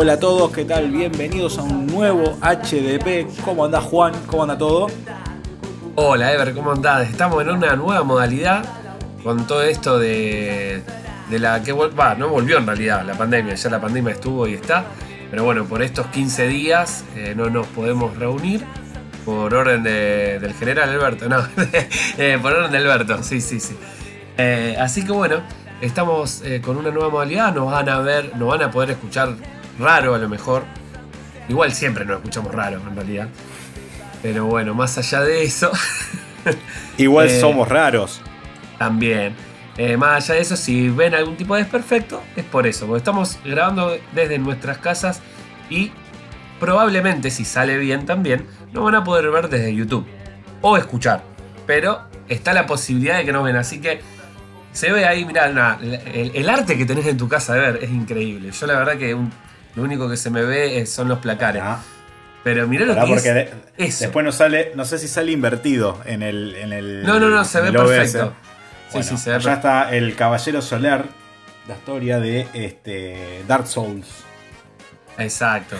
Hola a todos, ¿qué tal? Bienvenidos a un nuevo HDP. ¿Cómo anda Juan? ¿Cómo anda todo? Hola Ever, ¿cómo andás? Estamos en una nueva modalidad con todo esto de, de la que va, no volvió en realidad la pandemia, ya la pandemia estuvo y está, pero bueno, por estos 15 días eh, no nos podemos reunir por orden del general Alberto, no, eh, por orden de Alberto, sí, sí, sí. Eh, así que bueno, estamos con una nueva modalidad, nos van a ver, nos van a poder escuchar raro a lo mejor. Igual siempre nos escuchamos raro en realidad. Pero bueno, más allá de eso. Igual eh, somos raros. También. Eh, más allá de eso, si ven algún tipo de desperfecto, es por eso. Porque estamos grabando desde nuestras casas y probablemente, si sale bien también, no van a poder ver desde YouTube. O escuchar. Pero está la posibilidad de que nos ven. Así que se ve ahí, mirá, el, arte que tenés en tu casa de ver es increíble. Yo la verdad que lo único que se me ve son los placares. Ah. Pero mirá lo que porque después no sale, no sé si sale invertido en el. En el no, no, no, se ve perfecto. sí, sí, se ve ya está el Caballero Solar, la historia de este, Dark Souls. Exacto.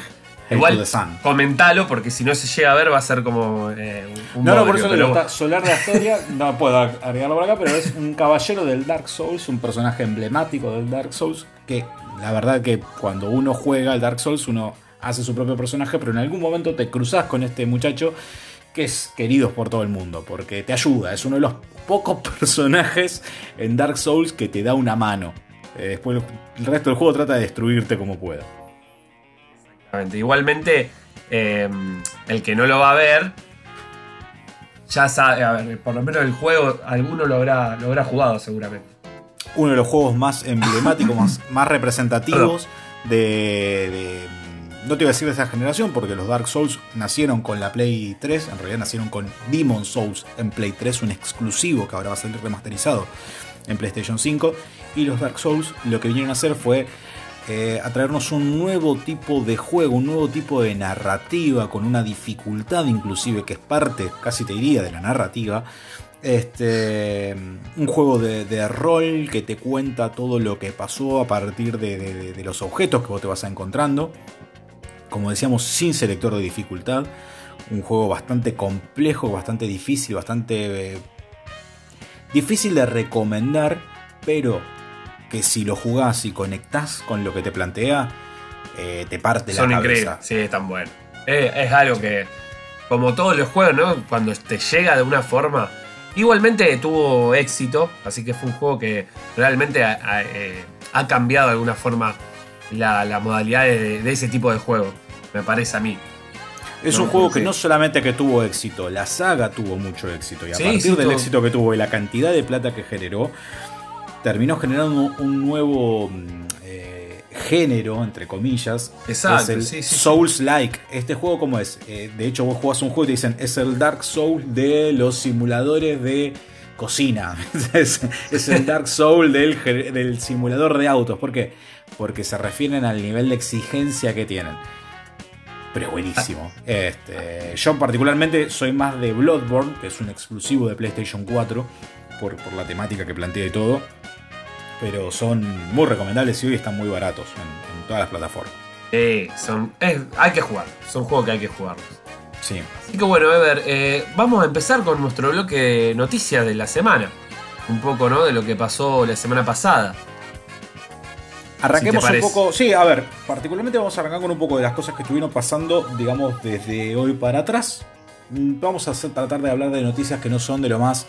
Igual, comentalo, porque si no se llega a ver va a ser como eh, un No, no, por eso pero... Solar de historia no puedo agregarlo por acá, pero es un caballero del Dark Souls, un personaje emblemático del Dark Souls, que la verdad que cuando uno juega al Dark Souls, uno hace su propio personaje, pero en algún momento te cruzas con este muchacho que es querido por todo el mundo, porque te ayuda, es uno de los pocos personajes en Dark Souls que te da una mano. Eh, después el resto del juego trata de destruirte como pueda. Exactamente. Igualmente, em, el que no lo va a ver, ya sabe, por lo menos el juego, alguno lo habrá, lo habrá jugado seguramente. Uno de los juegos más emblemáticos, más, más representativos de no te iba a decir de esa generación porque los Dark Souls nacieron con la Play 3, en realidad nacieron con Demon Souls en Play 3, un exclusivo que ahora va a ser remasterizado en PlayStation 5. Y los Dark Souls lo que vinieron a hacer fue eh, a traernos un nuevo tipo de juego, un nuevo tipo de narrativa, con una dificultad inclusive que es parte, casi te diría, de la narrativa. Este, un juego de, rol que te cuenta todo lo que pasó a partir de, de los objetos que vos te vas encontrando como decíamos, sin selector de dificultad. Un juego bastante complejo, bastante difícil, bastante eh, difícil de recomendar, pero que si lo jugás y conectás con lo que te plantea, eh, te parte Son la cabeza. Increíbles. Sí, es tan bueno. Es, algo que, como todos los juegos, ¿no? Cuando te llega de una forma, igualmente tuvo éxito, así que fue un juego que realmente ha, eh, cambiado de alguna forma la, modalidad de, ese tipo de juego, me parece a mí. Es un juego que no solamente que tuvo éxito, la saga tuvo mucho éxito. Y a partir del éxito que tuvo y la cantidad de plata que generó, terminó generando un nuevo mm, género, entre comillas. Exacto, es el Souls-like. Este juego, ¿cómo es? Eh, de hecho, vos jugás un juego y te dicen, es el Dark Souls de los simuladores de cocina. es, el Dark Souls del, del simulador de autos. ¿Por qué? porque se refieren al nivel de exigencia que tienen. Pero es buenísimo. Este, yo particularmente soy más de Bloodborne, que es un exclusivo de PlayStation 4, por, la temática que plantea y todo. Pero son muy recomendables y hoy están muy baratos en, todas las plataformas. Sí, son, hay que jugar. Son juegos que hay que jugarlos. Sí. Así que bueno, Ever, eh, vamos a empezar con nuestro bloque de noticias de la semana. Un poco, ¿no? De lo que pasó la semana pasada. Arranquemos un poco. Sí, a ver, particularmente vamos a arrancar con un poco de las cosas que estuvieron pasando, digamos, desde hoy para atrás. Mm, vamos a tratar de hablar de noticias que no son de lo más.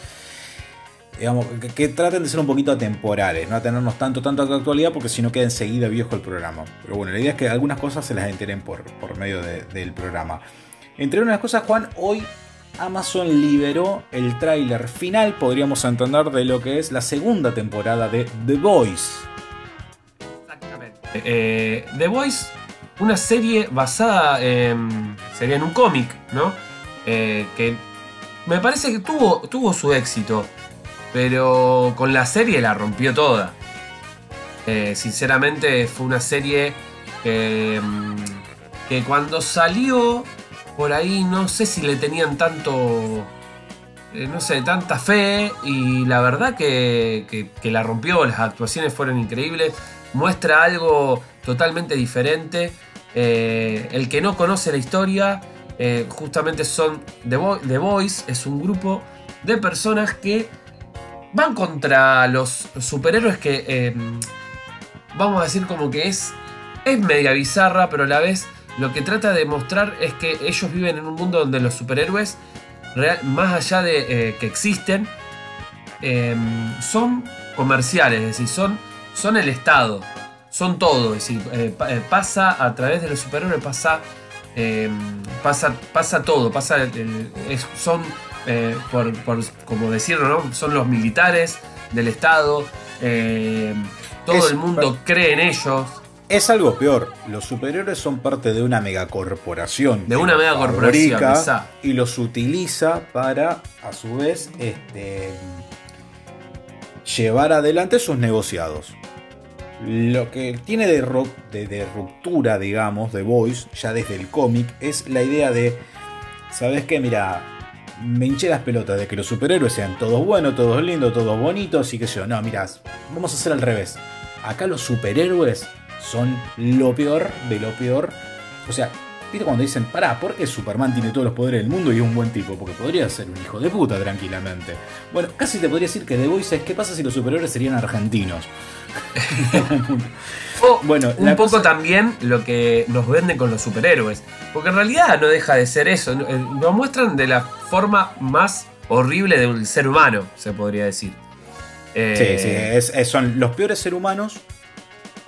Digamos, que, traten de ser un poquito atemporales, no a tenernos tanto, tanto a la actualidad, porque si no queda enseguida viejo el programa. Pero bueno, la idea es que algunas cosas se las enteren por, por medio del programa. Entre unas cosas, Juan, hoy Amazon liberó el tráiler final, podríamos entender, de lo que es la segunda temporada de The Voice. Eh, The Voice, una serie basada en, sería en un cómic, ¿no? Eh, que me parece que tuvo, tuvo su éxito, pero con la serie la rompió toda. Eh, sinceramente fue una serie que, mm, que cuando salió por ahí no sé si le tenían tanto no sé, tanta fe y la verdad que, que, la rompió, las actuaciones fueron increíbles. Muestra algo totalmente diferente. Eh, el que no conoce la historia, eh, justamente son The, Boys, es un grupo de personas que van contra los superhéroes que, eh, vamos a decir como que es, es media bizarra, pero a la vez lo que trata de mostrar es que ellos viven en un mundo donde los superhéroes, más allá de que existen, son comerciales, es decir, son, son el Estado son todo. Es decir, eh, eh, pasa a través de los superhéroes, pasa, em, pasa, pasa todo. Pasa, son, eh, por, como decirlo, ¿no? son los militares del Estado. Em, todo el mundo cree en ellos. Es algo peor. Los superhéroes son parte de una megacorporación. De una megacorporación. Y los utiliza para, a su vez, este, llevar adelante sus negociados. Lo que tiene de, de, ruptura, digamos, de Voice, ya desde el cómic, es la idea de, ¿sabes qué? Mira, me hinché las pelotas de que los superhéroes sean todos buenos, todos lindos, todos bonitos y que yo, no, mira, vamos a hacer al revés. Acá los superhéroes son lo peor de lo peor. O sea, ¿Viste cuando dicen, pará, ¿por qué Superman tiene todos los poderes del mundo y es un buen tipo? Porque podría ser un hijo de puta tranquilamente. Bueno, casi te podría decir que The Voice es, ¿qué pasa si los superhéroes serían argentinos? bueno, un poco también lo que nos venden con los superhéroes. Porque en realidad no deja de ser eso. Eh, nos muestran de la forma más horrible de un ser humano, se podría decir. sí, sí, son los peores seres humanos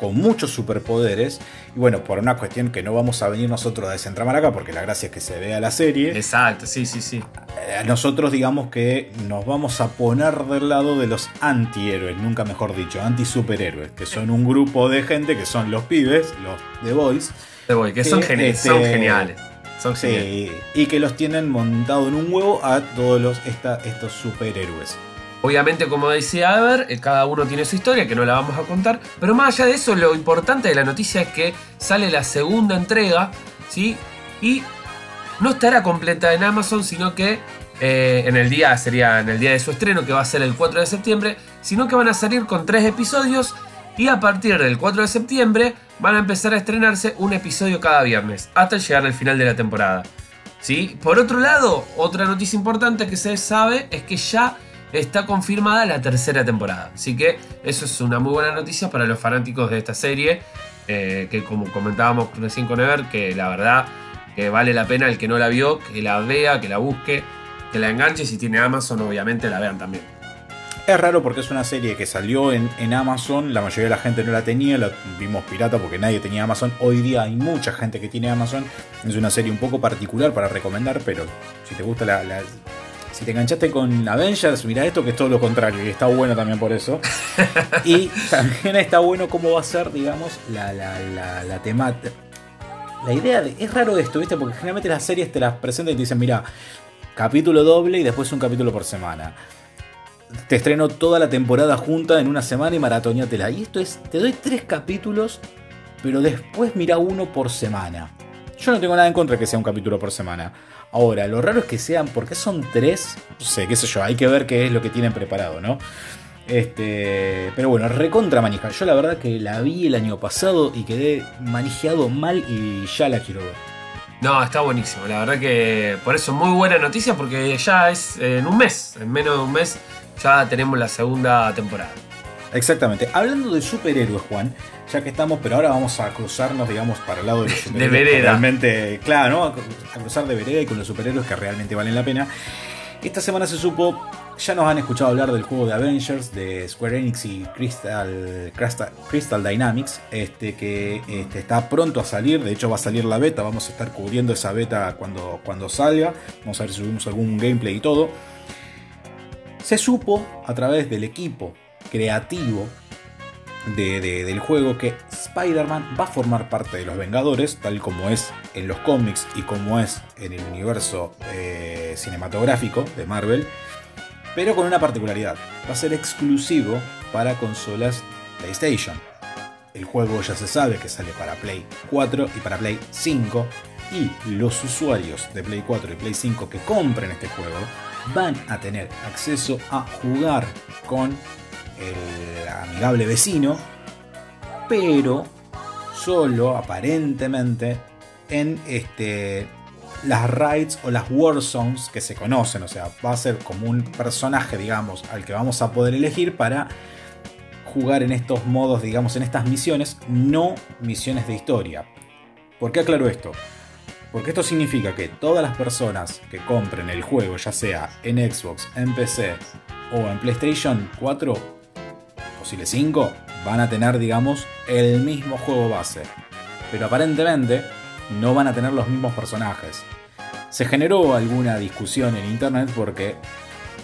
con muchos superpoderes. Y bueno, por una cuestión que no vamos a venir nosotros a desentramar acá, porque la gracia es que se vea la serie. Exacto, sí, sí, sí. Eh, nosotros digamos que nos vamos a poner del lado de los antihéroes, nunca mejor dicho, anti-superhéroes, que son un grupo de gente que son los pibes, los The Boys. The Boys, que, son, este, son, geniales. Son sí, y que los tienen montado en un huevo a todos los, estos superhéroes. Obviamente, como decía Ever, eh, cada uno tiene su historia, que no la vamos a contar. Pero más allá de eso, lo importante de la noticia es que sale la segunda entrega, ¿sí? Y no estará completa en Amazon, sino que eh, en el día, sería en el día de su estreno, que va a ser el 4 de septiembre, sino que van a salir con tres episodios y a partir del 4 de septiembre van a empezar a estrenarse un episodio cada viernes, hasta llegar al final de la temporada. ¿Sí? Por otro lado, otra noticia importante que se sabe es que ya está confirmada la tercera temporada. Así que eso es una muy buena noticia para los fanáticos de esta serie. Eh, que como comentábamos recién con Ever, que la verdad que vale la pena el que no la vio, que la vea, que la busque, que la enganche. Si tiene Amazon, obviamente la vean también. Es raro porque es una serie que salió en, en, Amazon, la mayoría de la gente no la tenía, la vimos pirata porque nadie tenía Amazon. Hoy día hay mucha gente que tiene Amazon. Es una serie un poco particular para recomendar, pero si te gusta la, si te enganchaste con Avengers, mira esto que es todo lo contrario y está bueno también por eso. y también está bueno cómo va a ser, digamos, la, la, la, temática. La idea de. Es raro esto, ¿viste? Porque generalmente las series te las presentan y te dicen, mira, capítulo doble y después un capítulo por semana. Te estreno toda la temporada junta en una semana y maratoñatela. Y esto es, te doy tres capítulos, pero después mira uno por semana. Yo no tengo nada en contra de que sea un capítulo por semana. Ahora, lo raro es que sean, porque son tres, no sé, qué sé yo, hay que ver qué es lo que tienen preparado, ¿no? Este, pero bueno, recontra manija. Yo la verdad que la vi el año pasado y quedé manejado mal y ya la quiero ver. No, está buenísimo. La verdad que por eso muy buena noticia porque ya es en un mes, en menos de un mes, ya tenemos la segunda temporada. Exactamente. Hablando de superhéroes, Juan, ya que estamos, pero ahora vamos a cruzarnos, digamos, para el lado de los superhéroes. de vereda. Realmente, claro, ¿no? A cruzar de vereda y con los superhéroes que realmente valen la pena. Esta semana se supo, ya nos han escuchado hablar del juego de Avengers de Square Enix y Crystal, Crystal, Dynamics, este, que este, está pronto a salir, de hecho va a salir la beta, vamos a estar cubriendo esa beta cuando, cuando salga, vamos a ver si subimos algún gameplay y todo. Se supo a través del equipo creativo del juego que Spider-Man va a formar parte de los Vengadores, tal como es en los cómics y como es en el universo eh, cinematográfico de Marvel, pero con una particularidad, va a ser exclusivo para consolas PlayStation. El juego ya se sabe que sale para Play 4 y para Play 5 y los usuarios de Play 4 y Play 5 que compren este juego van a tener acceso a jugar con el amigable vecino, pero solo, aparentemente, en este, las raids o las war zones que se conocen. O sea, va a ser como un personaje, digamos, al que vamos a poder elegir para jugar en estos modos, digamos, en estas misiones, no misiones de historia. ¿Por qué aclaro esto? Porque esto significa que todas las personas que compren el juego, ya sea en Xbox, en PC o en PlayStation 4, posible 5, van a tener, digamos, el mismo juego base. Pero aparentemente no van a tener los mismos personajes. Se generó alguna discusión en internet porque,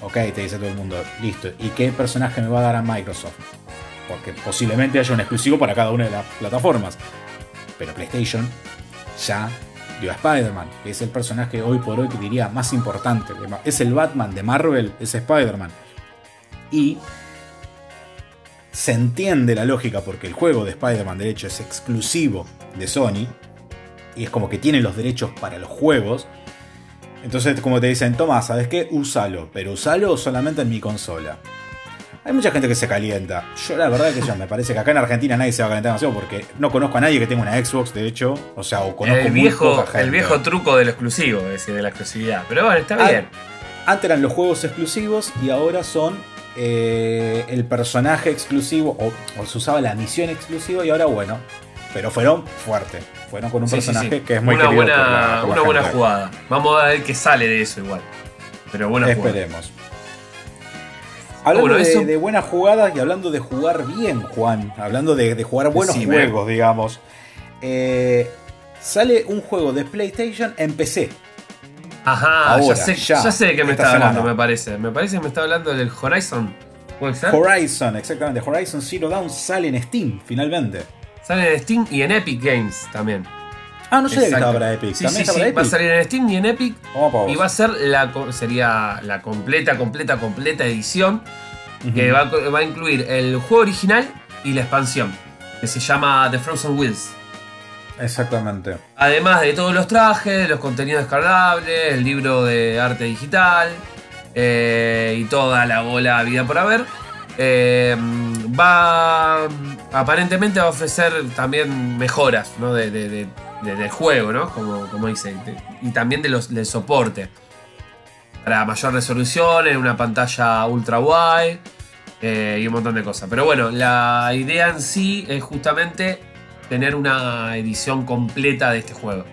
ok, te dice todo el mundo, listo, ¿y qué personaje me va a dar a Microsoft? Porque posiblemente haya un exclusivo para cada una de las plataformas. Pero PlayStation ya dio a Spider-Man, que es el personaje hoy por hoy que diría más importante. Es el Batman de Marvel, es Spider-Man. Y se entiende la lógica porque el juego de Spider-Man de hecho es exclusivo de Sony. Y es como que tiene los derechos para los juegos. Entonces como te dicen, toma, ¿sabes qué? Úsalo, pero usalo solamente en mi consola. Hay mucha gente que se calienta. Yo la verdad que ya me parece que acá en Argentina nadie se va a calentar demasiado porque no conozco a nadie que tenga una Xbox, de hecho. O sea, o conozco el viejo, El viejo truco del exclusivo, es decir, de la exclusividad. Pero bueno, está ah, bien. Antes eran los juegos exclusivos y ahora son eh, el personaje exclusivo o, se usaba la misión exclusiva y ahora bueno. Pero fueron fuertes. Fueron con un personaje que es muy una buena, Una buena jugada. Vamos a ver qué sale de eso igual. Pero bueno Esperemos. Hablando de, buenas jugadas y hablando de jugar bien, Juan, hablando de, jugar buenos juegos, digamos, eh, sale un juego de PlayStation en PC. Ajá, ya, sé, ya, sé de qué me está hablando, me parece. Me parece que me está hablando del Horizon. ¿Puede ser? Horizon, exactamente. Horizon Zero Dawn sale en Steam, finalmente. Sale en Steam y en Epic Games también. Ah, no sé que estaba para Epic. Sí, sí, sí. Va a salir en Steam y en Epic. y va a ser la, sería la completa, completa, completa edición. Que va, a incluir el juego original y la expansión. Que se llama The Frozen Wheels. Exactamente. Además de todos los trajes, los contenidos descargables, el libro de arte digital eh, y toda la bola vida por haber. Eh, va aparentemente va a ofrecer también mejoras ¿no? de, del juego, ¿no? Como, como dice. Y también de los, del soporte. Para mayor resolución, en una pantalla ultra wide eh, y un montón de cosas. Pero bueno, la idea en sí es justamente tener una edición completa de este juego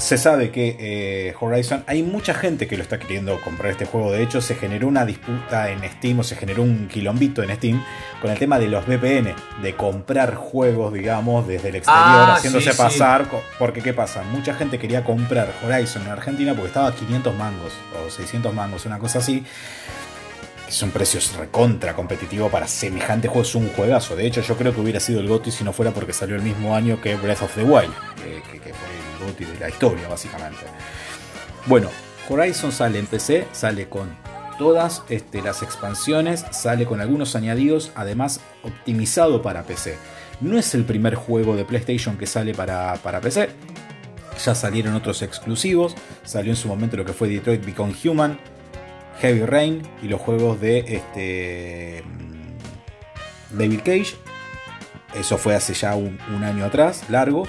se sabe que eh, Horizon, hay mucha gente que lo está queriendo comprar este juego. De hecho, se generó una disputa en Steam o se generó un quilombito en Steam con el tema de los VPN, de comprar juegos, digamos, desde el exterior, ah, haciéndose pasar. Porque, ¿qué pasa? Mucha gente quería comprar Horizon en Argentina porque estaba a 500 mangos o 600 mangos, una cosa así. Son precios recontra competitivo para semejante juego. Es un juegazo. De hecho, yo creo que hubiera sido el GOTY si no fuera porque salió el mismo año que Breath of the Wild, que, fue de la historia, básicamente. Bueno, Horizon sale en PC, sale con todas este, las expansiones, sale con algunos añadidos, además optimizado para PC. No es el primer juego de PlayStation que sale para, para PC. Ya salieron otros exclusivos. Salió en su momento lo que fue Detroit Become Human, Heavy Rain y los juegos de este, mm, David Cage. Eso fue hace ya un año atrás, largo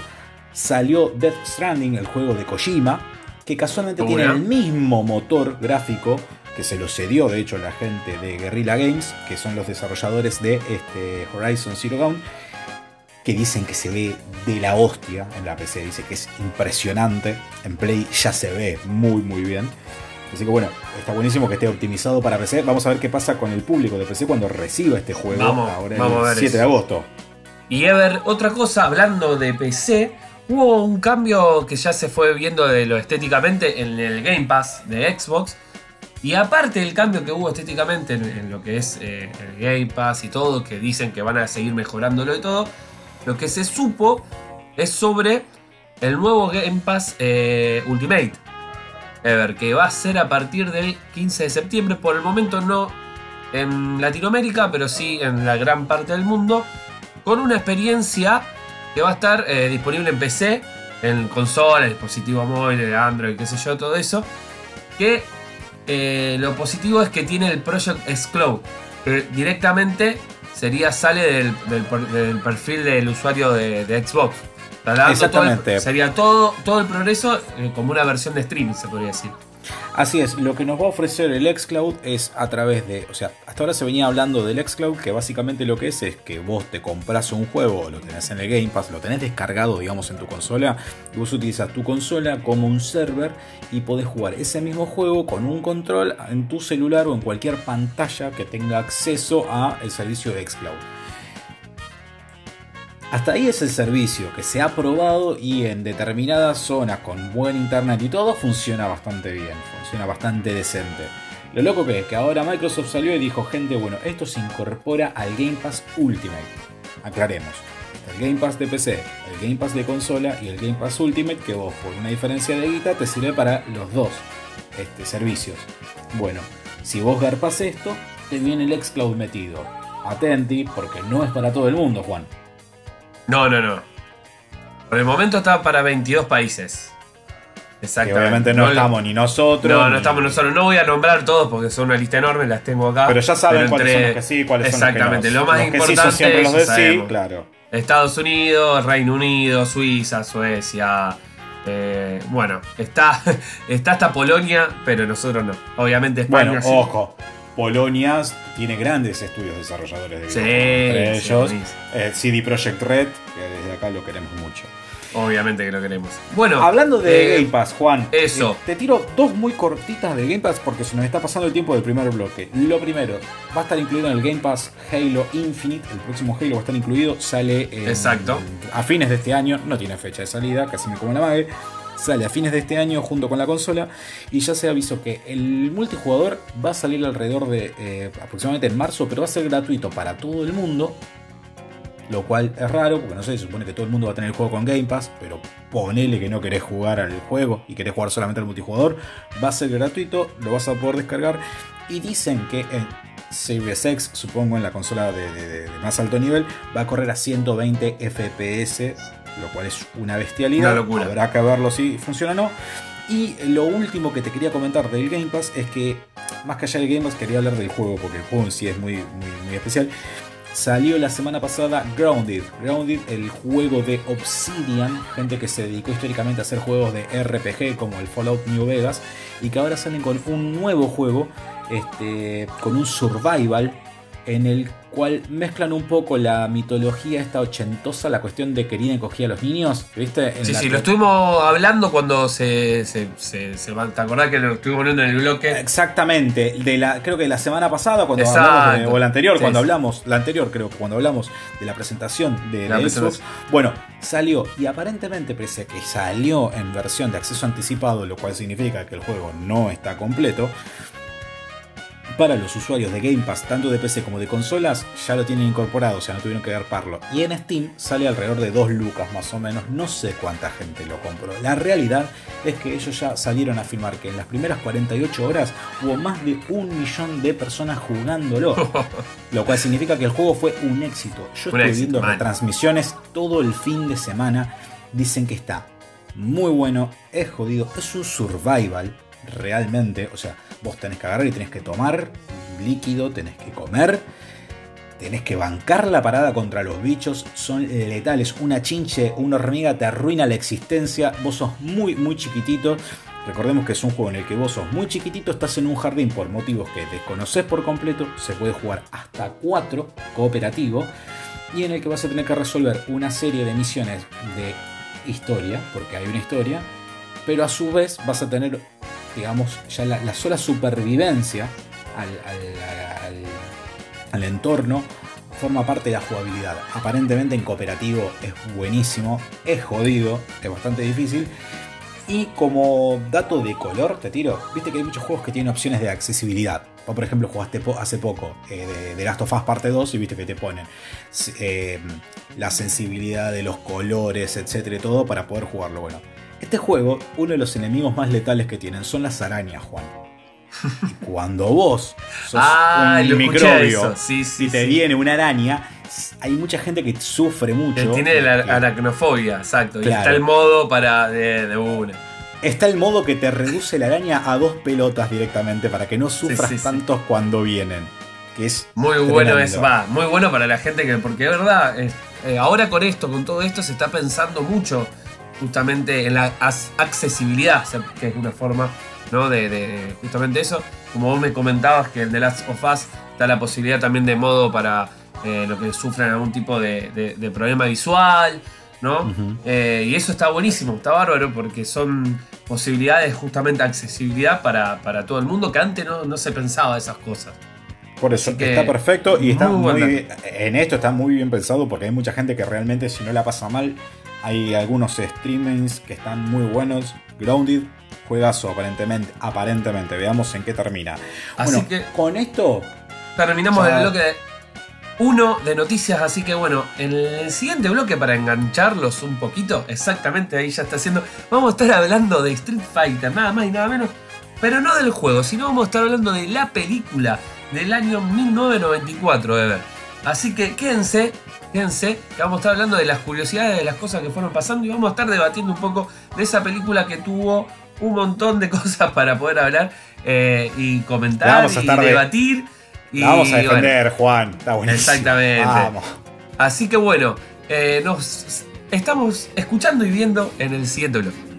salió Death Stranding, el juego de Kojima, que casualmente tiene el mismo motor gráfico que se lo cedió de hecho la gente de Guerrilla Games, que son los desarrolladores de este Horizon Zero Dawn, que dicen que se ve de la hostia en la PC, dice que es impresionante, en Play ya se ve muy muy bien. Así que bueno, está buenísimo que esté optimizado para PC. Vamos a ver qué pasa con el público de PC cuando reciba este juego ahora el 7 de agosto. Y Ever, otra cosa, hablando de PC, Hubo un cambio que ya se fue viendo de lo estéticamente en el Game Pass de Xbox. Y aparte del cambio que hubo estéticamente en, lo que es eh, el Game Pass y todo, que dicen que van a seguir mejorándolo y todo, lo que se supo es sobre el nuevo Game Pass eh, Ultimate. Ever, que va a ser a partir del 15 de septiembre. Por el momento no en Latinoamérica, pero sí en la gran parte del mundo. Con una experiencia que va a estar eh, disponible en PC, en consola, dispositivo móvil, Android, qué sé yo, todo eso. Que eh, lo positivo es que tiene el Project S Cloud, que directamente sería, sale del, perfil del usuario de, Xbox. Exactamente. sería todo, todo el progreso eh, como una versión de streaming, se podría decir. Así es, lo que nos va a ofrecer el xCloud es a través de, o sea, hasta ahora se venía hablando del xCloud, que básicamente lo que es es que vos te compras un juego, lo tenés en el Game Pass, lo tenés descargado, digamos, en tu consola, y vos utilizas tu consola como un server y podés jugar ese mismo juego con un control en tu celular o en cualquier pantalla que tenga acceso a el servicio de xCloud. Hasta ahí es el servicio que se ha probado y en determinadas zonas con buen internet y todo funciona bastante bien, funciona bastante decente. Lo loco que es que ahora Microsoft salió y dijo, gente, bueno, esto se incorpora al Game Pass Ultimate. Aclaremos. El Game Pass de PC, el Game Pass de consola y el Game Pass Ultimate, que vos por una diferencia de guita te sirve para los dos este, servicios. Bueno, si vos garpas esto, te viene el xCloud metido. Atenti, porque no es para todo el mundo, Juan. No, no, no. Por el momento está para 22 países. Exactamente. obviamente no, estamos ni nosotros. No, no estamos nosotros. No voy a nombrar todos porque son una lista enorme, las tengo acá. Pero ya saben cuáles son los que sí, cuáles son los que no. Exactamente. Lo más importante siempre los de sí, claro. Estados Unidos, Reino Unido, Suiza, Suecia. Eh, bueno, está, está hasta Polonia, pero nosotros no. Obviamente España. Bueno, ojo. Polonia tiene grandes estudios desarrolladores de videojuegos. entre ellos eh, CD Projekt Red, que desde acá lo queremos mucho. Obviamente que lo queremos. Bueno, hablando de eh, Game Pass, Juan, eso. Eh, te tiro dos muy cortitas de Game Pass porque se nos está pasando el tiempo del primer bloque. Lo primero, va a estar incluido en el Game Pass Halo Infinite. El próximo Halo va a estar incluido, sale Exacto. a fines de este año. No tiene fecha de salida, casi me como la mague sale a fines de este año junto con la consola y ya se avisó que el multijugador va a salir alrededor de eh, aproximadamente en marzo, pero va a ser gratuito para todo el mundo. Lo cual es raro, porque no sé, se supone que todo el mundo va a tener el juego con Game Pass, pero ponele que no querés jugar al juego y querés jugar solamente al multijugador, va a ser gratuito, lo vas a poder descargar. Y dicen que en Series X, supongo en la consola de más alto nivel, va a correr a 120 FPS lo cual es una bestialidad. locura. Habrá que verlo si funciona o no. Y lo último que te quería comentar del Game Pass es que, más que allá del Game Pass, quería hablar del juego, porque el juego en sí es muy, muy, especial. Salió la semana pasada Grounded. Grounded, el juego de Obsidian, gente que se dedicó históricamente a hacer juegos de RPG como el Fallout New Vegas, y que ahora salen con un nuevo juego, este, con un survival en el cual mezclan un poco la mitología esta ochentosa, la cuestión de que Irene cogía a los niños, ¿viste? sí, sí, lo estuvimos hablando cuando se, se, se, ¿Te acordás que lo estuvimos poniendo en el bloque? Exactamente, de la, creo que la semana pasada, cuando hablamos o la anterior, cuando hablamos, la anterior creo, cuando hablamos de la presentación de la, Xbox, bueno, salió y aparentemente, pese a que salió en versión de acceso anticipado, lo cual significa que el juego no está completo, para los usuarios de Game Pass, tanto de PC como de consolas, ya lo tienen incorporado, o sea, no tuvieron que garparlo. Y en Steam sale alrededor de 2 lucas más o menos, no sé cuánta gente lo compró. La realidad es que ellos ya salieron a afirmar que en las primeras 48 horas hubo más de un millón de personas jugándolo. lo cual significa que el juego fue un éxito. Yo estoy viendo retransmisiones todo el fin de semana. Dicen que está muy bueno, es jodido, es un survival realmente. O sea, vos tenés que agarrar y tenés que tomar líquido, tenés que comer, tenés que bancar la parada contra los bichos, son letales. Una chinche, una hormiga te arruina la existencia, vos sos muy, muy chiquitito. Recordemos que es un juego en el que vos sos muy chiquitito, estás en un jardín por motivos que desconoces por completo, se puede jugar hasta 4 cooperativo y en el que vas a tener que resolver una serie de misiones de historia, porque hay una historia, pero a su vez vas a tener digamos, ya la, sola supervivencia al, entorno forma parte de la jugabilidad. Aparentemente en cooperativo es buenísimo, es jodido, es bastante difícil. Y como dato de color, te tiro, viste que hay muchos juegos que tienen opciones de accesibilidad. por ejemplo, jugaste hace poco eh, de, Last of Us Parte 2 y viste que te ponen eh, la sensibilidad de los colores, etcétera, y todo para poder jugarlo. Bueno, este juego, uno de los enemigos más letales que tienen son las arañas, Juan. Y cuando vos sos ah, un microbio y te viene una araña, hay mucha gente que sufre mucho. tiene la aracnofobia, exacto. Y está el modo para de, una. Está el modo que te reduce la araña a dos pelotas directamente para que no sufras tantos cuando vienen. Que es muy bueno es va, muy bueno para la gente que porque de verdad eh, ahora con esto, con todo esto, se está pensando mucho justamente en la accesibilidad, que es una forma ¿no? de, justamente eso. Como vos me comentabas que en The Last of Us está la posibilidad también de modo para eh, los que sufren algún tipo de, problema visual, ¿no? Eh, y eso está buenísimo, está bárbaro porque son posibilidades justamente accesibilidad para, todo el mundo que antes no, no se pensaba esas cosas. Por eso está perfecto y está muy, en esto está muy bien pensado porque hay mucha gente que realmente si no la pasa mal, hay algunos streamings que están muy buenos. Grounded, juegazo aparentemente, aparentemente. Veamos en qué termina. Así que con esto terminamos el bloque uno de noticias, así que bueno, en el siguiente bloque para engancharlos un poquito, exactamente ahí ya está haciendo, vamos a estar hablando de Street Fighter, nada más y nada menos, pero no del juego, sino vamos a estar hablando de la película del año 1994, ver Así que quédense, quédense, que vamos a estar hablando de las curiosidades, de las cosas que fueron pasando y vamos a estar debatiendo un poco de esa película que tuvo un montón de cosas para poder hablar eh, y comentar y debatir. Y, vamos a defender, Juan. Está buenísimo. Exactamente. Así que bueno, eh, nos estamos escuchando y viendo en el siguiente bloque.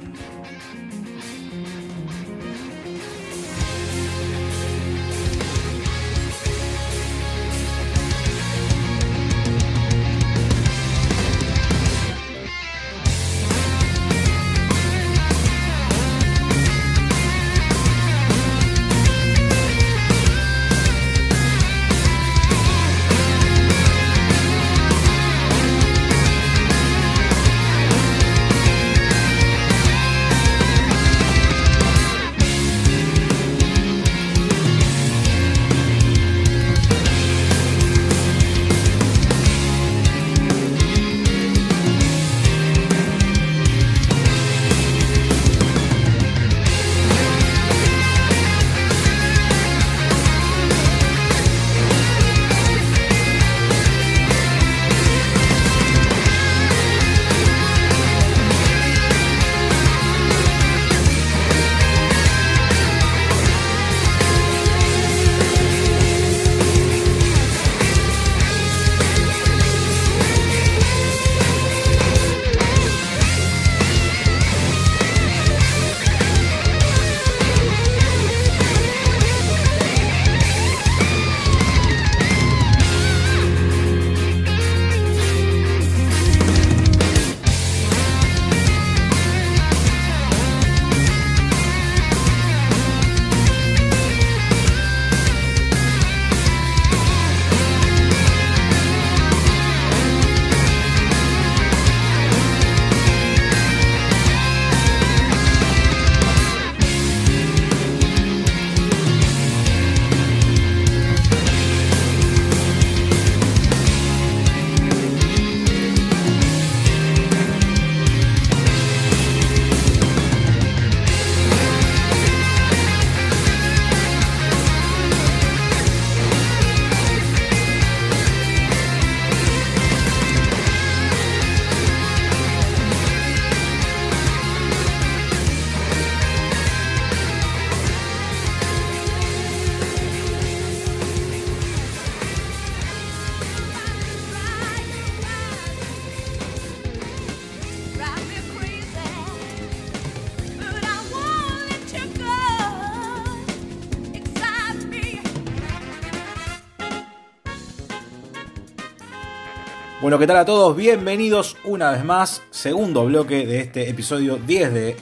Bueno, ¿qué tal a todos? Bienvenidos una vez más, segundo bloque de este episodio 10 de,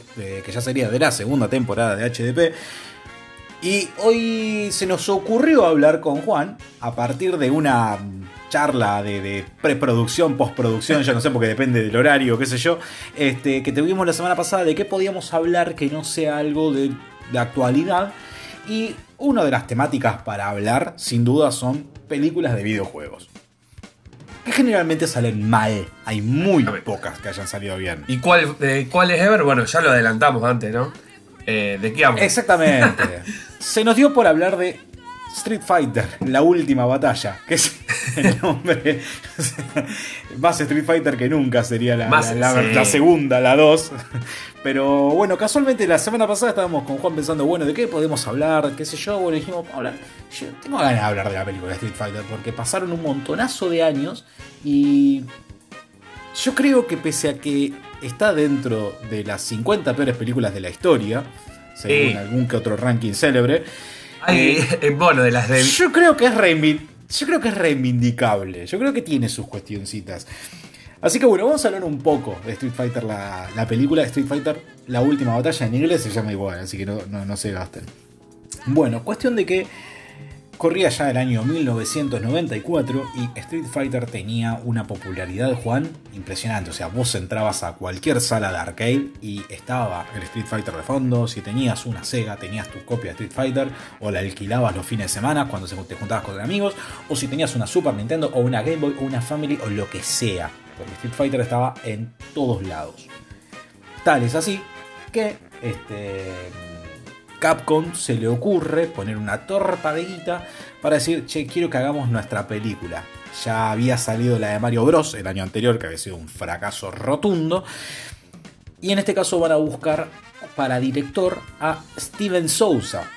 que ya sería de la segunda temporada de HDP. Y hoy se nos ocurrió hablar con Juan a partir de una charla de, preproducción, postproducción, ya no sé porque depende del horario, qué sé yo, este, que tuvimos la semana pasada de qué podíamos hablar que no sea algo de, de actualidad. Y una de las temáticas para hablar, sin duda, son películas de videojuegos que generalmente salen mal. Hay muy pocas que hayan salido bien. ¿Y cuál, cuál es Ever? Bueno, ya lo adelantamos antes, ¿no? Eh, ¿De qué hablo? Exactamente. Se nos dio por hablar de Street Fighter, la última batalla, que es el nombre. más Street Fighter que nunca sería la, la, segunda, la dos. Pero bueno, casualmente la semana pasada estábamos con Juan pensando, bueno, ¿de qué podemos hablar? ¿Qué sé yo? Bueno, dijimos, hablar. Yo tengo ganas de hablar de la película de Street Fighter porque pasaron un montonazo de años y Yo creo que pese a que está dentro de las 50 peores películas de la historia, según algún que otro ranking célebre. Eh, bueno, de las de... Yo creo que es yo creo que es reivindicable. Yo creo que tiene sus cuestioncitas. Así que bueno, vamos a hablar un poco de Street Fighter, la, película de Street Fighter, la última batalla en inglés se llama igual, así que no, no, no se gasten. Bueno, cuestión de que Corría ya el año 1994 y Street Fighter tenía una popularidad, Juan, impresionante. O sea, vos entrabas a cualquier sala de arcade y estaba el Street Fighter de fondo. Si tenías una Sega, tenías tu copia de Street Fighter o la alquilabas los fines de semana cuando te juntabas con amigos. O si tenías una Super Nintendo o una Game Boy o una Family o lo que sea. Porque Street Fighter estaba en todos lados. Tal es así que este Capcom se le ocurre poner una torta de guita para decir, che, quiero que hagamos nuestra película. Ya había salido la de Mario Bros. el año anterior, que había sido un fracaso rotundo. Y en este caso van a buscar para director a Steven Souza,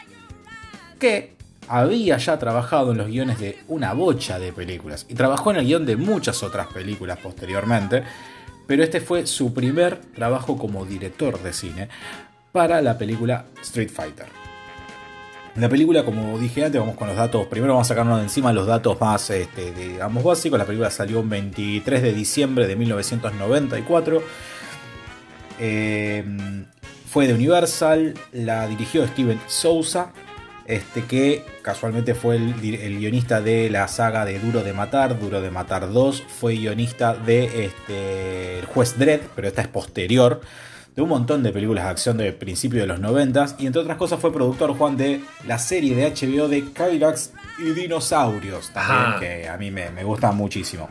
que había ya trabajado en los guiones de una bocha de películas y trabajó en el guion de muchas otras películas posteriormente, pero este fue su primer trabajo como director de cine, para la película Street Fighter. La película, como dije antes, vamos con los datos. Primero vamos a sacarnos de encima los datos más, este, digamos, básicos. La película salió el 23 de diciembre de 1994. Eh, fue de Universal, la dirigió Steven Souza, este, que casualmente fue el, guionista de la saga de Duro de Matar, Duro de Matar 2, fue guionista de este, El Juez Dredd, pero esta es posterior de un montón de películas de acción de principios de los 90 y entre otras cosas fue productor Juan de la serie de HBO de Cadillacs y Dinosaurios, también que a mí me, gusta muchísimo.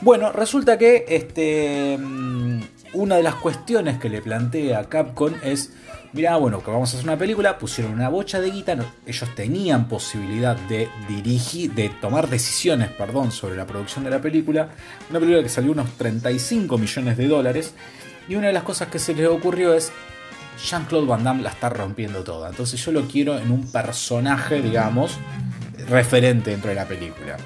Bueno, resulta que este, mm, una de las cuestiones que le plantea Capcom es, mira, bueno, que vamos a hacer una película, pusieron una bocha de guita, ellos tenían posibilidad de dirigir, de tomar decisiones, perdón, sobre la producción de la película, una película que salió unos 35 millones de dólares, y una de las cosas que se les ocurrió es, Jean-Claude Van Damme la está rompiendo toda. Entonces yo lo quiero en un personaje, digamos, referente dentro de la película.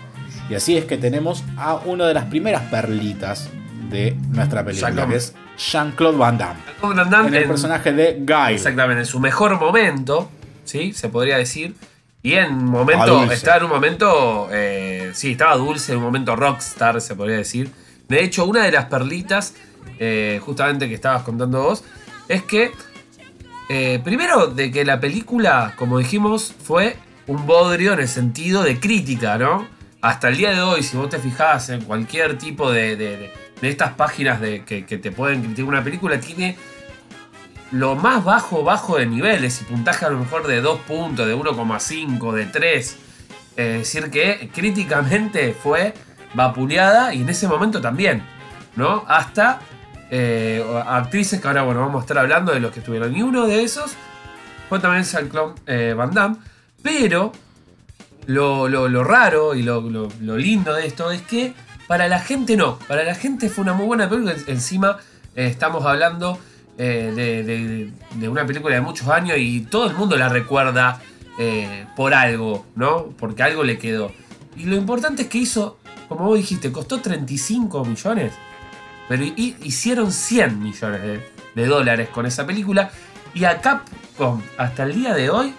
Y así es que tenemos a una de las primeras perlitas de nuestra película, que es Jean-Claude Van Damme. Van Damme en el personaje de Guy. Exactamente, en su mejor momento, ¿sí? Se podría decir. Y en momento, está en un momento, eh, sí, estaba dulce, en un momento rockstar, se podría decir. De hecho, una de las perlitas eh, justamente que estabas contando vos, es que, eh, primero, de que la película, como dijimos, fue un bodrio en el sentido de crítica, ¿no? Hasta el día de hoy, si vos te fijás en cualquier tipo de, de, estas páginas de, que, te pueden criticar una película, tiene lo más bajo, bajo de niveles y puntaje a lo mejor de 2 puntos, de 1,5, de 3. Es decir, que críticamente fue vapuleada y en ese momento también, ¿no? Hasta eh, actrices que ahora bueno, vamos a estar hablando de los que estuvieron. Y uno de esos fue también Jean-Claude eh, Van Damme. Pero lo, raro y lo, lindo de esto es que para la gente no. Para la gente fue una muy buena película. Encima eh, estamos hablando de, de, una película de muchos años y todo el mundo la recuerda por algo, ¿no? Porque algo le quedó. Y lo importante es que hizo, como vos dijiste, costó 35 millones. Pero hicieron 100 millones de, dólares con esa película. Y a Capcom, hasta el día de hoy,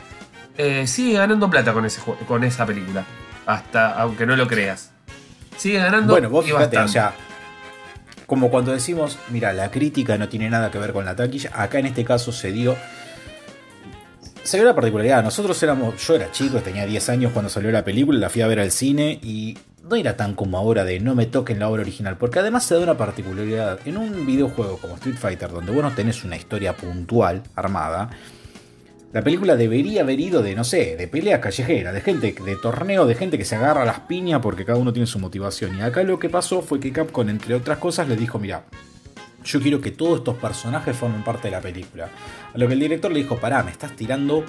eh, sigue ganando plata con, ese, con esa película. Hasta, aunque no lo creas. Sigue ganando. Bueno, vos fíjate, o sea, como cuando decimos, mira, la crítica no tiene nada que ver con la taquilla, acá en este caso se dio. Se dio la particularidad. Nosotros éramos. Yo era chico, tenía 10 años cuando salió la película, la fui a ver al cine y no era tan como ahora de no me toquen la obra original, porque además se da una particularidad. En un videojuego como Street Fighter, donde vos no tenés una historia puntual, armada, la película debería haber ido de, no sé, de pelea callejera, de gente, de torneo, de gente que se agarra a las piñas porque cada uno tiene su motivación. Y acá lo que pasó fue que Capcom, entre otras cosas, le dijo, mira, yo quiero que todos estos personajes formen parte de la película. A lo que el director le dijo, pará, me estás tirando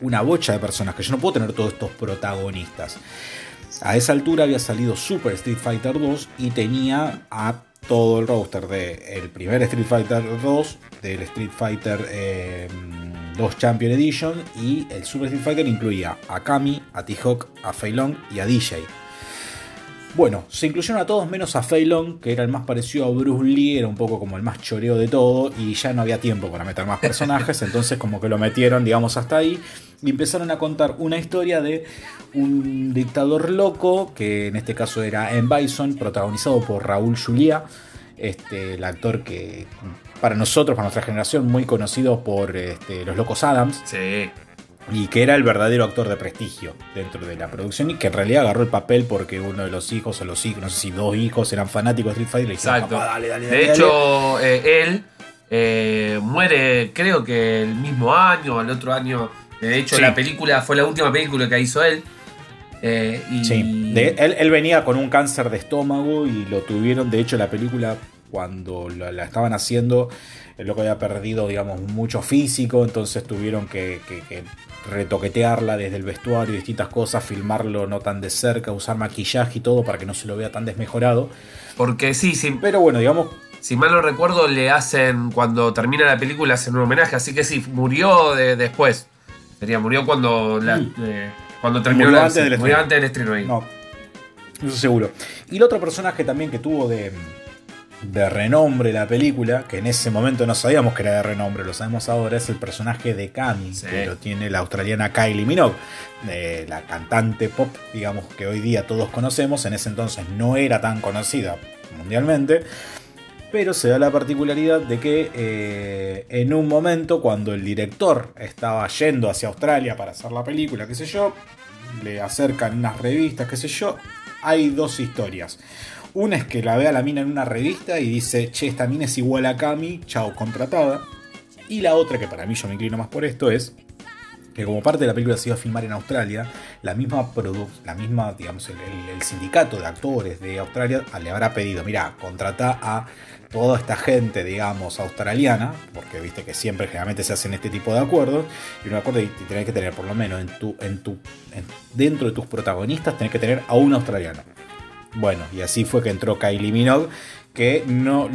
una bocha de personajes, yo no puedo tener todos estos protagonistas. A esa altura había salido Super Street Fighter 2 y tenía a todo el roster del primer Street Fighter 2, del Street Fighter 2 em, Champion Edition y el Super Street Fighter incluía a Kami, a T-Hawk, a Fei Long y a DJ. Bueno, se incluyeron a todos menos a Phelan, que era el más parecido a Bruce Lee, era un poco como el más choreo de todo, y ya no había tiempo para meter más personajes, entonces como que lo metieron, digamos, hasta ahí, y empezaron a contar una historia de un dictador loco, que en este caso era M. Bison, protagonizado por Raúl Julia, este, el actor que para nosotros, para nuestra generación, muy conocido por este, Los Locos Adams. Sí y que era el verdadero actor de prestigio dentro de la producción y que en realidad agarró el papel porque uno de los hijos o los hijos, no sé si dos hijos eran fanáticos de Street Fighter y le Exacto. dale, dale, de hecho, eh, él eh, muere creo que el mismo año o el otro año. De hecho, la película fue la última película que hizo él. Eh, sí, él, venía con un cáncer de estómago y lo tuvieron, de hecho la película cuando la, estaban haciendo, el loco había perdido, digamos, mucho físico, entonces tuvieron que retoquetearla desde el vestuario y distintas cosas, filmarlo no tan de cerca, usar maquillaje y todo para que no se lo vea tan desmejorado. Porque sí, sí. Pero bueno, digamos. Si mal no recuerdo, le hacen, cuando termina la película, hacen un homenaje, así que sí, murió después. Sería, murió cuando, la, eh, cuando terminó murió antes del murió antes del estreno ahí. No, eso seguro. Y el otro personaje también que tuvo de de renombre la película, que en ese momento no sabíamos que era de renombre, lo sabemos ahora, es el personaje de Cami, que lo tiene la australiana Kylie Minogue, la cantante pop, digamos, que hoy día todos conocemos, en ese entonces no era tan conocida mundialmente, pero se da la particularidad de que eh, en un momento, cuando el director estaba yendo hacia Australia para hacer la película, qué sé yo, le acercan unas revistas, qué sé yo, hay dos historias. Una es que la ve a la mina en una revista y dice, che, esta mina es igual a Cami, chao, contratada. Y la otra, que para mí yo me inclino más por esto, es que como parte de la película se iba a filmar en Australia, la misma, la misma digamos, el, sindicato de actores de Australia le habrá pedido, mira, contrata a toda esta gente, digamos, australiana, porque viste que siempre generalmente se hacen este tipo de acuerdos, y un acuerdo y tenés que tener por lo menos en tu, en tu, dentro de tus protagonistas, tenés que tener a un australiano. Bueno, y así fue que entró Kylie Minogue, que no,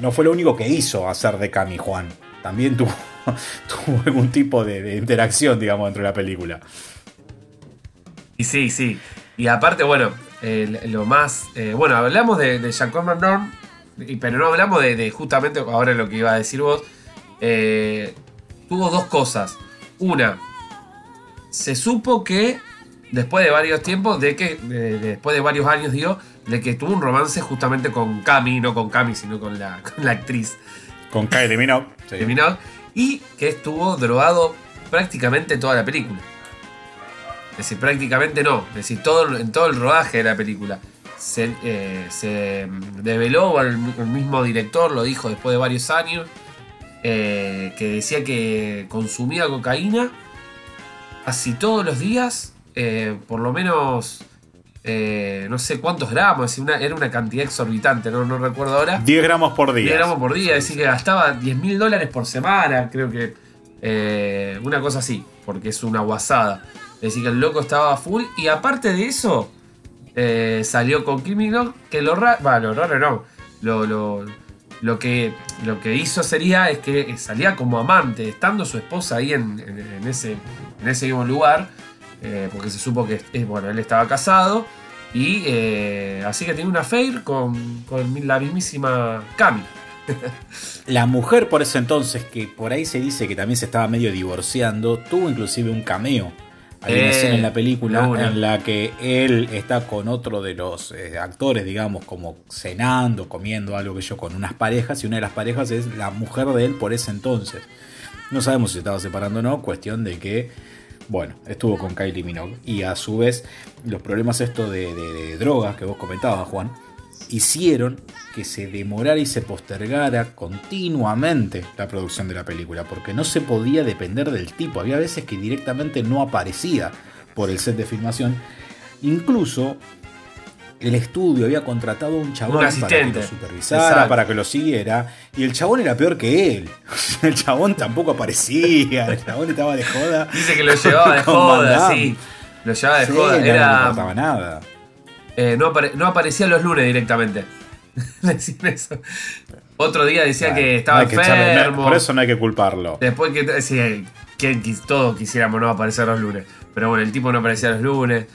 no fue lo único que hizo hacer de Cami Juan. También tuvo, algún tipo de, interacción, digamos, dentro de la película. Y sí, sí. Y aparte, bueno, lo más. Eh, bueno, hablamos de, de Van pero no hablamos de, justamente ahora lo que iba a decir vos. Eh, tuvo dos cosas. Una, se supo que después de varios tiempos, de que, después de varios años, digo, de que tuvo un romance justamente con Cami, no con Cami, sino con la, la actriz. Con Kylie Minogue. Sí. y que estuvo drogado prácticamente toda la película. Es decir, prácticamente no. Es decir, todo, en todo el rodaje de la película. Se, eh, se develó, el, mismo director lo dijo después de varios años, eh, que decía que consumía cocaína casi todos los días eh, por lo menos, eh, no sé cuántos gramos, era una cantidad exorbitante, no, no recuerdo ahora. 10 gramos por día. 10 gramos por día, es decir, que gastaba 10 mil dólares por semana, creo que eh, una cosa así, porque es una guasada. Es decir, que el loco estaba full y aparte de eso, salió con Kim que lo raro, lo raro no, lo, lo, que, lo que hizo sería es que salía como amante, estando su esposa ahí en, ese, en ese mismo lugar eh, porque se supo que eh, bueno, él estaba casado. Y eh, así que tiene una affair con, la mismísima Cami. la mujer por ese entonces, que por ahí se dice que también se estaba medio divorciando, tuvo inclusive un cameo. Hay una escena en la película en la que él está con otro de los actores, digamos, como cenando, comiendo algo que yo, con unas parejas, y una de las parejas es la mujer de él por ese entonces. No sabemos si se estaba separando o no, cuestión de que bueno, estuvo con Kylie Minogue. Y a su vez, los problemas esto de, drogas que vos comentabas, Juan, hicieron que se demorara y se postergara continuamente la producción de la película, porque no se podía depender del tipo. Había veces que directamente no aparecía por el set de filmación. Incluso el estudio había contratado a un chabón para que lo supervisara, para que lo siguiera, y el chabón era peor que él. El chabón tampoco aparecía, el chabón estaba de joda. Dice que lo llevaba de joda, sí. Lo llevaba de joda. No, era, no importaba nada. Eh, no, aparecía los lunes directamente. eso. Otro día decía que estaba enfermo. por eso no hay que culparlo. Después que, que todos quisiéramos no aparecer los lunes. Pero bueno, el tipo no aparecía los lunes.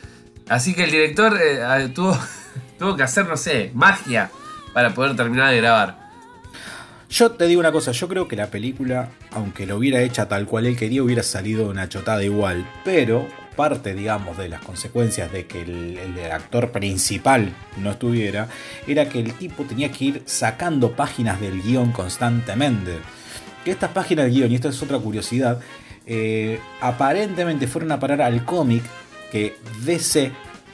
Así que el director eh, tuvo, tuvo que hacer, no sé, magia para poder terminar de grabar. Yo te digo una cosa, yo creo que la película, aunque lo hubiera hecha tal cual él quería, hubiera salido una chotada igual. Pero parte, digamos, de las consecuencias de que el, actor principal no estuviera, era que el tipo tenía que ir sacando páginas del guion constantemente. Que estas páginas del guion, y esto es otra curiosidad, eh, aparentemente fueron a parar al cómic que DC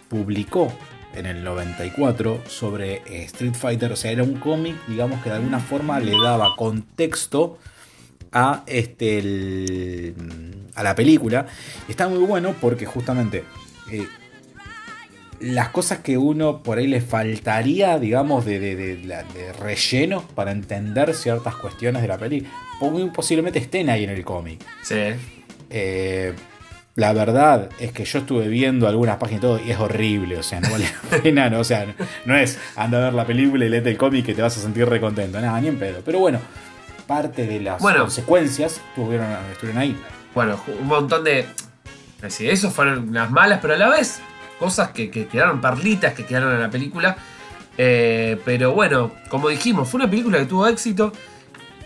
publicó en el 94 sobre eh, Street Fighter. O sea, era un cómic, digamos, que de alguna forma le daba contexto a, este, a la película. Está muy bueno porque justamente eh, las cosas que uno por ahí le faltaría, digamos, de, de, relleno para entender ciertas cuestiones de la peli, muy posiblemente estén ahí en el cómic. Sí. Eh, la verdad es que yo estuve viendo algunas páginas y todo y es horrible, o sea, no vale la pena, no, o sea, no, es anda a ver la película y léete el cómic que te vas a sentir recontento, nada, ni en pedo. Pero bueno, parte de las consecuencias estuvieron, estuvieron ahí. Bueno, un montón de... Sí, eso fueron las malas, pero a la vez cosas que, quedaron perlitas, que quedaron en la película. Eh, pero bueno, como dijimos, fue una película que tuvo éxito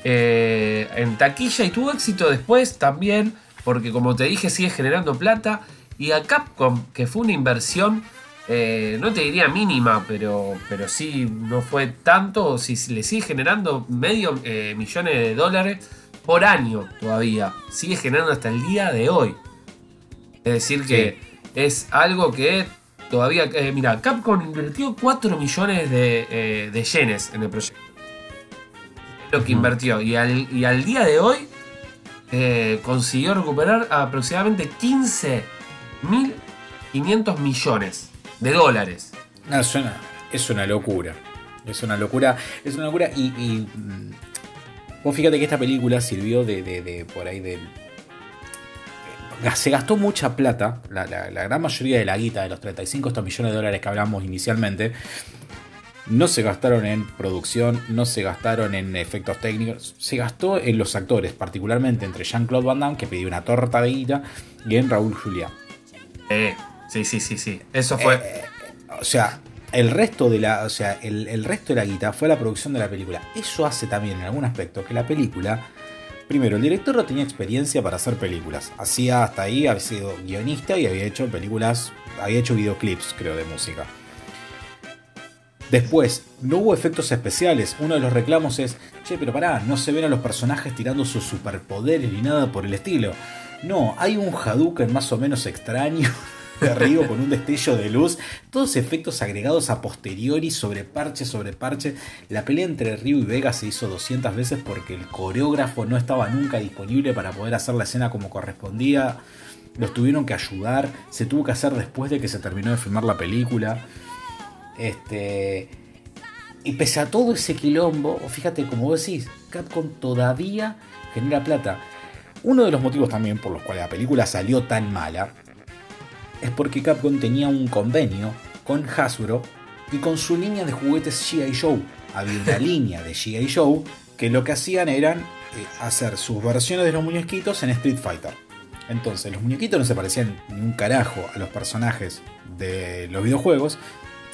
eh, en taquilla y tuvo éxito después también porque como te dije sigue generando plata. Y a Capcom, que fue una inversión, eh, no te diría mínima, pero, pero sí no fue tanto, si le sigue generando medio eh, millones de dólares por año todavía. Sigue generando hasta el día de hoy. Es decir, que es algo que todavía... Eh, mira, Capcom invirtió 4 millones de, yenes en el proyecto. Lo que invirtió. Y al, y al día de hoy eh, consiguió recuperar aproximadamente 15.500 millones de dólares. es, una, locura. Es una locura. Es una locura. Y, mm, vos fíjate que esta película sirvió de, por ahí de. Se gastó mucha plata, la, la, gran mayoría de la guita de los 35 millones de dólares que hablamos inicialmente, no se gastaron en producción, no se gastaron en efectos técnicos, se gastó en los actores, particularmente entre Jean-Claude Van Damme, que pidió una torta de guita, y en Raúl Juliá. Eh, sí, sí, sí, sí. Eso fue. Eh, o sea, el resto de la. O sea, el, resto de la guita fue la producción de la película. Eso hace también en algún aspecto que la película. Primero, el director no tenía experiencia para hacer películas. Hacía hasta ahí, había sido guionista y había hecho películas. Había hecho videoclips, creo, de música. Después, no hubo efectos especiales. Uno de los reclamos es, che, pero pará, no se ven a los personajes tirando sus superpoderes ni nada por el estilo. No, hay un Hadouken más o menos extraño de arriba con un destello de luz. Todos efectos agregados a posteriori sobre parche sobre parche. La pelea entre Ryu y Vega se hizo 200 veces porque el coreógrafo no estaba nunca disponible para poder hacer la escena como correspondía. Los tuvieron que ayudar. Se tuvo que hacer después de que se terminó de filmar la película. Este, y pese a todo ese quilombo, fíjate, como decís, Capcom todavía genera plata. Uno de los motivos también por los cuales la película salió tan mala es porque Capcom tenía un convenio con Hasbro y con su línea de juguetes G.I. Joe. Había una línea de G.I. Joe que lo que hacían eran eh, hacer sus versiones de los muñequitos en Street Fighter. Entonces, los muñequitos no se parecían ni un carajo a los personajes de los videojuegos,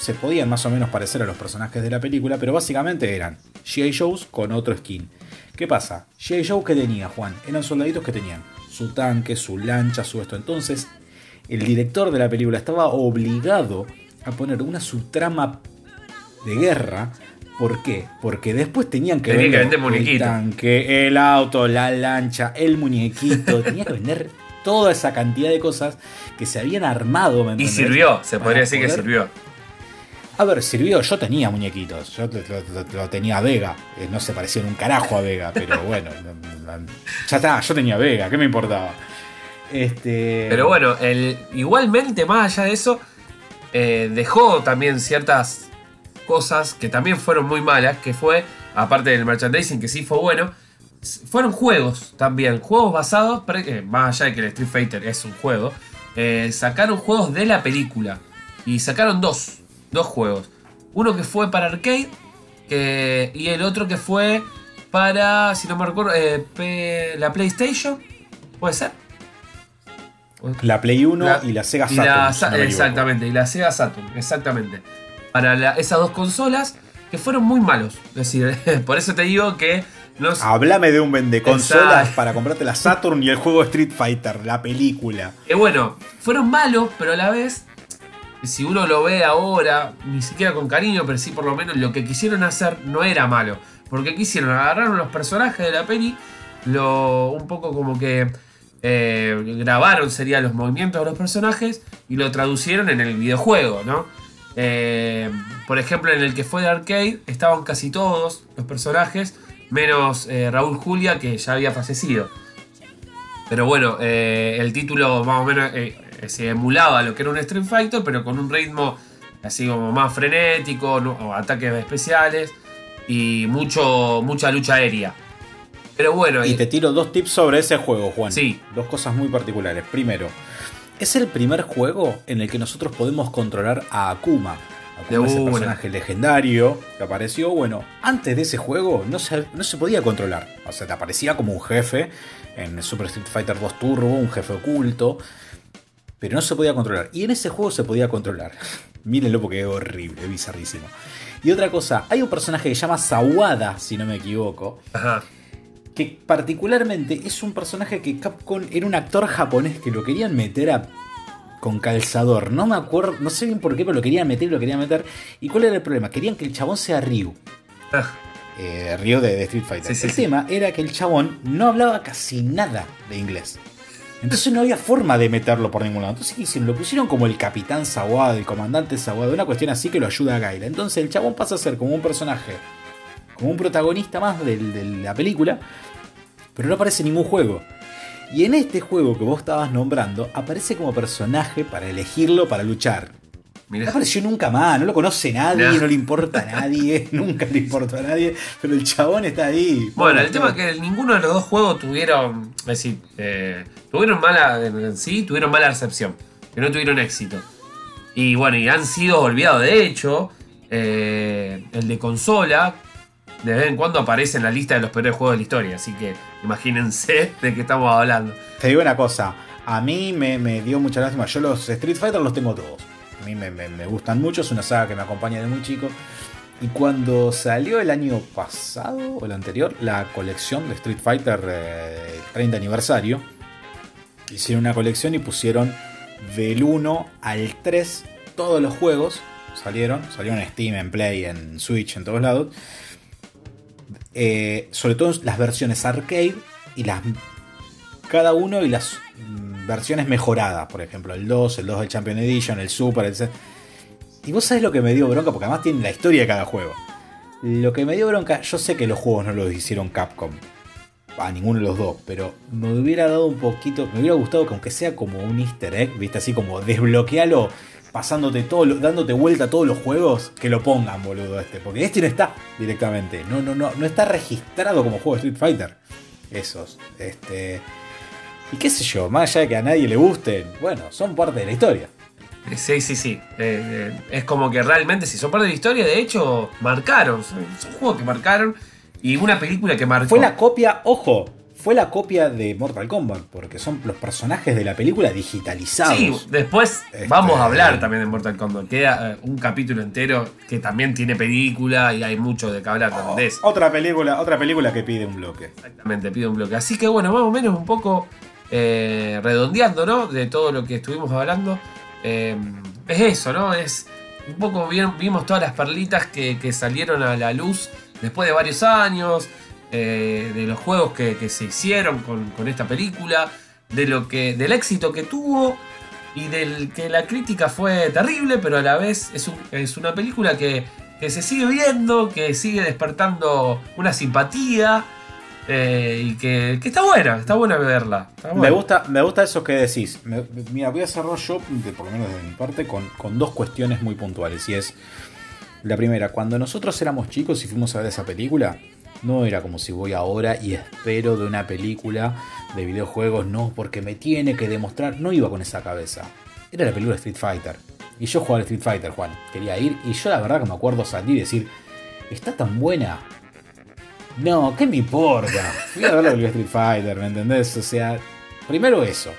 se podían más o menos parecer a los personajes de la película, pero básicamente eran G.I. Joes con otro skin. ¿Qué pasa? G.I. Joe que tenía, Juan, eran soldaditos que tenían su tanque, su lancha, su esto. Entonces, el director de la película estaba obligado a poner una subtrama de guerra. ¿Por qué? Porque después tenían que vender, el tanque, el auto, la lancha, el muñequito. Tenía que vender toda esa cantidad de cosas que se habían armado. y sirvió, se podría decir que sirvió. A ver, sirvió, yo tenía muñequitos, yo lo, tenía a Vega, eh, no se parecía en un carajo a Vega, pero bueno, ya está, yo tenía Vega, ¿qué me importaba? Este... Pero bueno, el, igualmente, más allá de eso, eh, dejó también ciertas cosas que también fueron muy malas, que fue, aparte del merchandising, que sí fue bueno, fueron juegos también, juegos basados, eh, más allá de que el Street Fighter es un juego, sacaron juegos de la película. Y sacaron dos dos juegos. Uno que fue para arcade que, y el otro que fue para, si no me recuerdo, eh, la PlayStation. ¿Puede ser? La Play 1 y la Sega Saturn. exactamente, y la Sega Saturn, exactamente. para esas dos consolas que fueron muy malos. Es decir, por eso te digo que los... Háblame de un vende consolas para comprarte la Saturn y el juego Street Fighter, la película. Que bueno, fueron malos, pero a la vez, si uno lo ve ahora, ni siquiera con cariño, pero sí por lo menos lo que quisieron hacer no era malo. Porque quisieron, agarraron los personajes de la peli, lo, un poco como que eh, grabaron serían los movimientos de los personajes y lo traducieron en el videojuego, ¿no? Eh, por ejemplo, en el que fue de arcade estaban casi todos los personajes, menos eh, Raúl Julia, que ya había fallecido. Pero bueno, el título más o menos se emulaba lo que era un Street Fighter, pero con un ritmo así como más frenético, ataques especiales y mucho, mucha lucha aérea. Pero bueno. Y te tiro dos tips sobre ese juego, Juan. Sí. Dos cosas muy particulares. Primero, es el primer juego en el que nosotros podemos controlar a Akuma. Akuma es el personaje legendario que apareció. Bueno, antes de ese juego no se, no se podía controlar. O sea, te aparecía como un jefe en Super Street Fighter 2 Turbo, un jefe oculto. Pero no se podía controlar. Y en ese juego se podía controlar. Mírenlo porque es horrible, es bizarrísimo. Y otra cosa, hay un personaje que se llama Sawada, si no me equivoco. Ajá que particularmente es un personaje que Capcom era un actor japonés que lo querían meter a, con calzador. No me acuerdo, no sé bien por qué, pero lo querían meter y lo querían meter. ¿Y cuál era el problema? Querían que el chabón sea Ryu. Ah. Eh, Ryu de, Street Fighter. el tema era que el chabón no hablaba casi nada de inglés. Entonces no había forma de meterlo por ningún lado. Entonces, ¿qué hicieron? Lo pusieron como el capitán Sawado, el comandante Sawado, una cuestión así que lo ayuda a Gaila. Entonces el chabón pasa a ser como un personaje como un protagonista más de, la película, pero no aparece en ningún juego. Y en este juego que vos estabas nombrando, aparece como personaje para elegirlo para luchar. No apareció nunca más, no lo conoce nadie, no, le importa a nadie, nunca le importa a nadie, pero el chabón está ahí. Bueno, el tema es que ninguno de los dos juegos tuvieron, es decir, eh, tuvieron mala, sí, tuvieron mala recepción, que no tuvieron éxito. Y bueno, y han sido olvidados. De hecho, eh, el de consola, de vez en cuando aparece en la lista de los peores juegos de la historia. Así que imagínense de qué estamos hablando. Te digo una cosa, a mí me, dio mucha lástima. Yo los Street Fighter los tengo todos. A mí me, gustan mucho, es una saga que me acompaña de muy chico. Y cuando salió el año pasado o el anterior, la colección de Street Fighter 30 eh, aniversario, hicieron una colección y pusieron del 1 al 3 todos los juegos. Salieron, salieron en Steam, en Play, en Switch, en todos lados. Eh, sobre todo las versiones arcade y las cada uno y las versiones mejoradas, por ejemplo, el 2, el 2 del Champion Edition, el Super, etc. Y vos sabés lo que me dio bronca, porque además tiene la historia de cada juego. Lo que me dio bronca, yo sé que los juegos no los hicieron Capcom, a ninguno de los dos, pero me hubiera dado un poquito, me hubiera gustado que aunque sea como un easter egg, viste, así como desbloquealo pasándote todo, dándote vuelta a todos los juegos, que lo pongan, boludo, este. Porque este no está directamente. No, no, no, no está registrado como juego de Street Fighter. Esos. Este. Y qué sé yo, más allá de que a nadie le gusten, bueno, son parte de la historia. Sí, sí, sí. Eh, eh, es como que realmente, si son parte de la historia, de hecho, marcaron. Son, son juegos que marcaron. Y una película que marcó. Fue la copia, ojo, fue la copia de Mortal Kombat, porque son los personajes de la película digitalizados. Sí, después este, vamos a hablar también de Mortal Kombat. Queda eh, un capítulo entero que también tiene película y hay mucho de que hablar también de eso. Otra película, otra película que pide un bloque. Exactamente, pide un bloque. Así que bueno, más o menos un poco eh, redondeando, ¿no? De todo lo que estuvimos hablando. Eh, es eso, ¿no? Es un poco vimos todas las perlitas que, salieron a la luz después de varios años. Eh, de los juegos que, se hicieron con, esta película, de lo que, del éxito que tuvo y del que la crítica fue terrible, pero a la vez es una película que, se sigue viendo, que sigue despertando una simpatía. Eh, y que, está buena, está buena verla. Me, gusta, me gusta eso que decís. mira, voy a cerrar yo, por lo menos de mi parte, con, con dos cuestiones muy puntuales. Y es, la primera, cuando nosotros éramos chicos y fuimos a ver esa película, no era como si voy ahora y espero de una película de videojuegos, no, porque me tiene que demostrar. No iba con esa cabeza. Era la película Street Fighter. Y yo jugaba al Street Fighter, Juan. Quería ir y yo la verdad que me acuerdo salir y decir, está tan buena. No, ¿qué me importa? Fui a ver la Street Fighter, ¿me entendés? O sea, primero eso.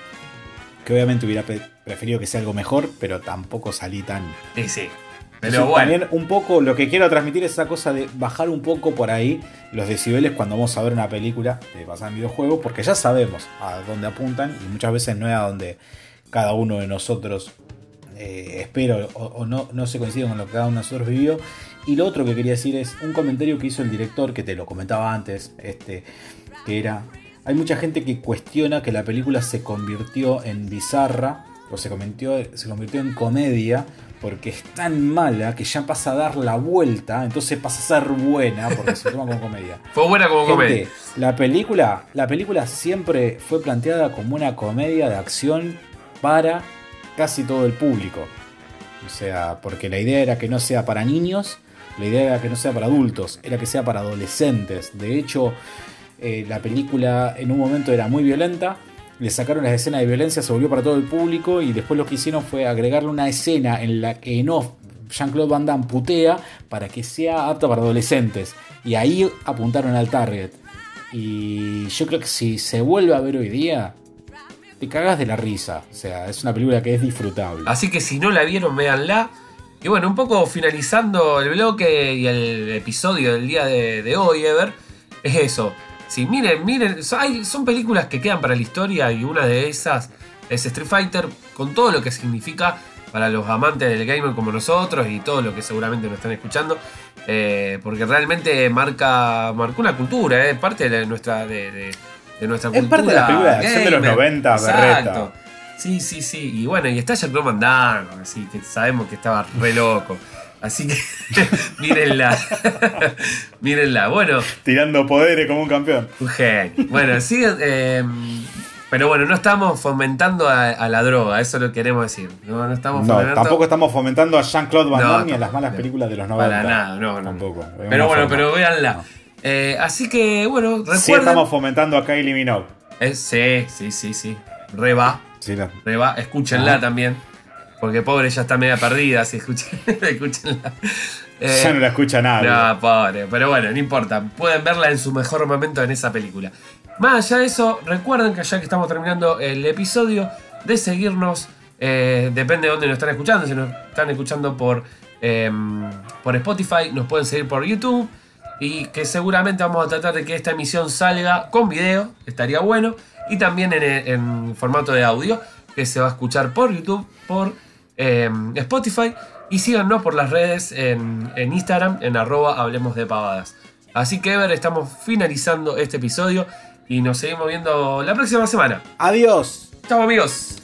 Que obviamente hubiera preferido que sea algo mejor, pero tampoco salí tan... Sí, sí. Pero bueno. También un poco lo que quiero transmitir es esa cosa de bajar un poco por ahí los decibeles cuando vamos a ver una película de basada en videojuegos, porque ya sabemos a dónde apuntan y muchas veces no es a donde cada uno de nosotros eh, espero o, no, no se coincide con lo que cada uno de nosotros vivió. Y lo otro que quería decir es un comentario que hizo el director, que te lo comentaba antes, este, que era, hay mucha gente que cuestiona que la película se convirtió en bizarra, o se convirtió, se convirtió en comedia, porque es tan mala que ya pasa a dar la vuelta, entonces pasa a ser buena porque se toma como comedia. Fue buena como comedia. La película, la película siempre fue planteada como una comedia de acción para casi todo el público. O sea, porque la idea era que no sea para niños, la idea era que no sea para adultos, era que sea para adolescentes. De hecho, eh, la película en un momento era muy violenta, le sacaron las escenas de violencia, se volvió para todo el público y después lo que hicieron fue agregarle una escena en la que Jean-Claude Van Damme putea para que sea apta para adolescentes. Y ahí apuntaron al target. Y yo creo que si se vuelve a ver hoy día, te cagas de la risa. O sea, es una película que es disfrutable. Así que si no la vieron, véanla. Y bueno, un poco finalizando el bloque y el episodio del día de, hoy, Ever, es eso. Sí, miren, miren, son películas que quedan para la historia y una de esas es Street Fighter, con todo lo que significa para los amantes del gamer como nosotros y todos los que seguramente nos están escuchando, eh, porque realmente marca, marcó una cultura, es eh, parte de nuestra, de, nuestra cultura. Es parte de la película de acción de los 90, Exacto. Sí, sí, sí. Y bueno, y está Jean-Claude Van así que sabemos que estaba re loco. Así que mírenla. mírenla. Bueno. Tirando poderes como un campeón. Un genio. Bueno, sí. Em, pero bueno, no estamos fomentando a, la droga, eso lo queremos decir. No, no estamos no, tampoco estamos fomentando a Jean-Claude Van Damme ni a las malas películas de los 90. Para nada, no, no. Tampoco. Pero bueno, pero véanla. Eh, así que bueno, recuerden. Sí, estamos fomentando a Kylie Minogue. Eh, sí, sí, sí, sí. Reba. Sí, Reba. Escúchenla también. Porque pobre ya está media perdida, escuchen, escúchenla. ya no la escucha nadie. No, pobre. Pero bueno, no importa. Pueden verla en su mejor momento en esa película. Más allá de eso, recuerden que ya que estamos terminando el episodio, de seguirnos. Eh, depende de dónde nos están escuchando. Si nos están escuchando por, em, por Spotify, nos pueden seguir por YouTube. Y que seguramente vamos a tratar de que esta emisión salga con video. Estaría bueno. Y también en, en formato de audio. Que se va a escuchar por YouTube, por Em, Spotify y síganos por las redes en, Instagram en arroba hablemos de pavadas. Así que Ever, estamos finalizando este episodio y nos seguimos viendo la próxima semana. Adiós. Chao amigos.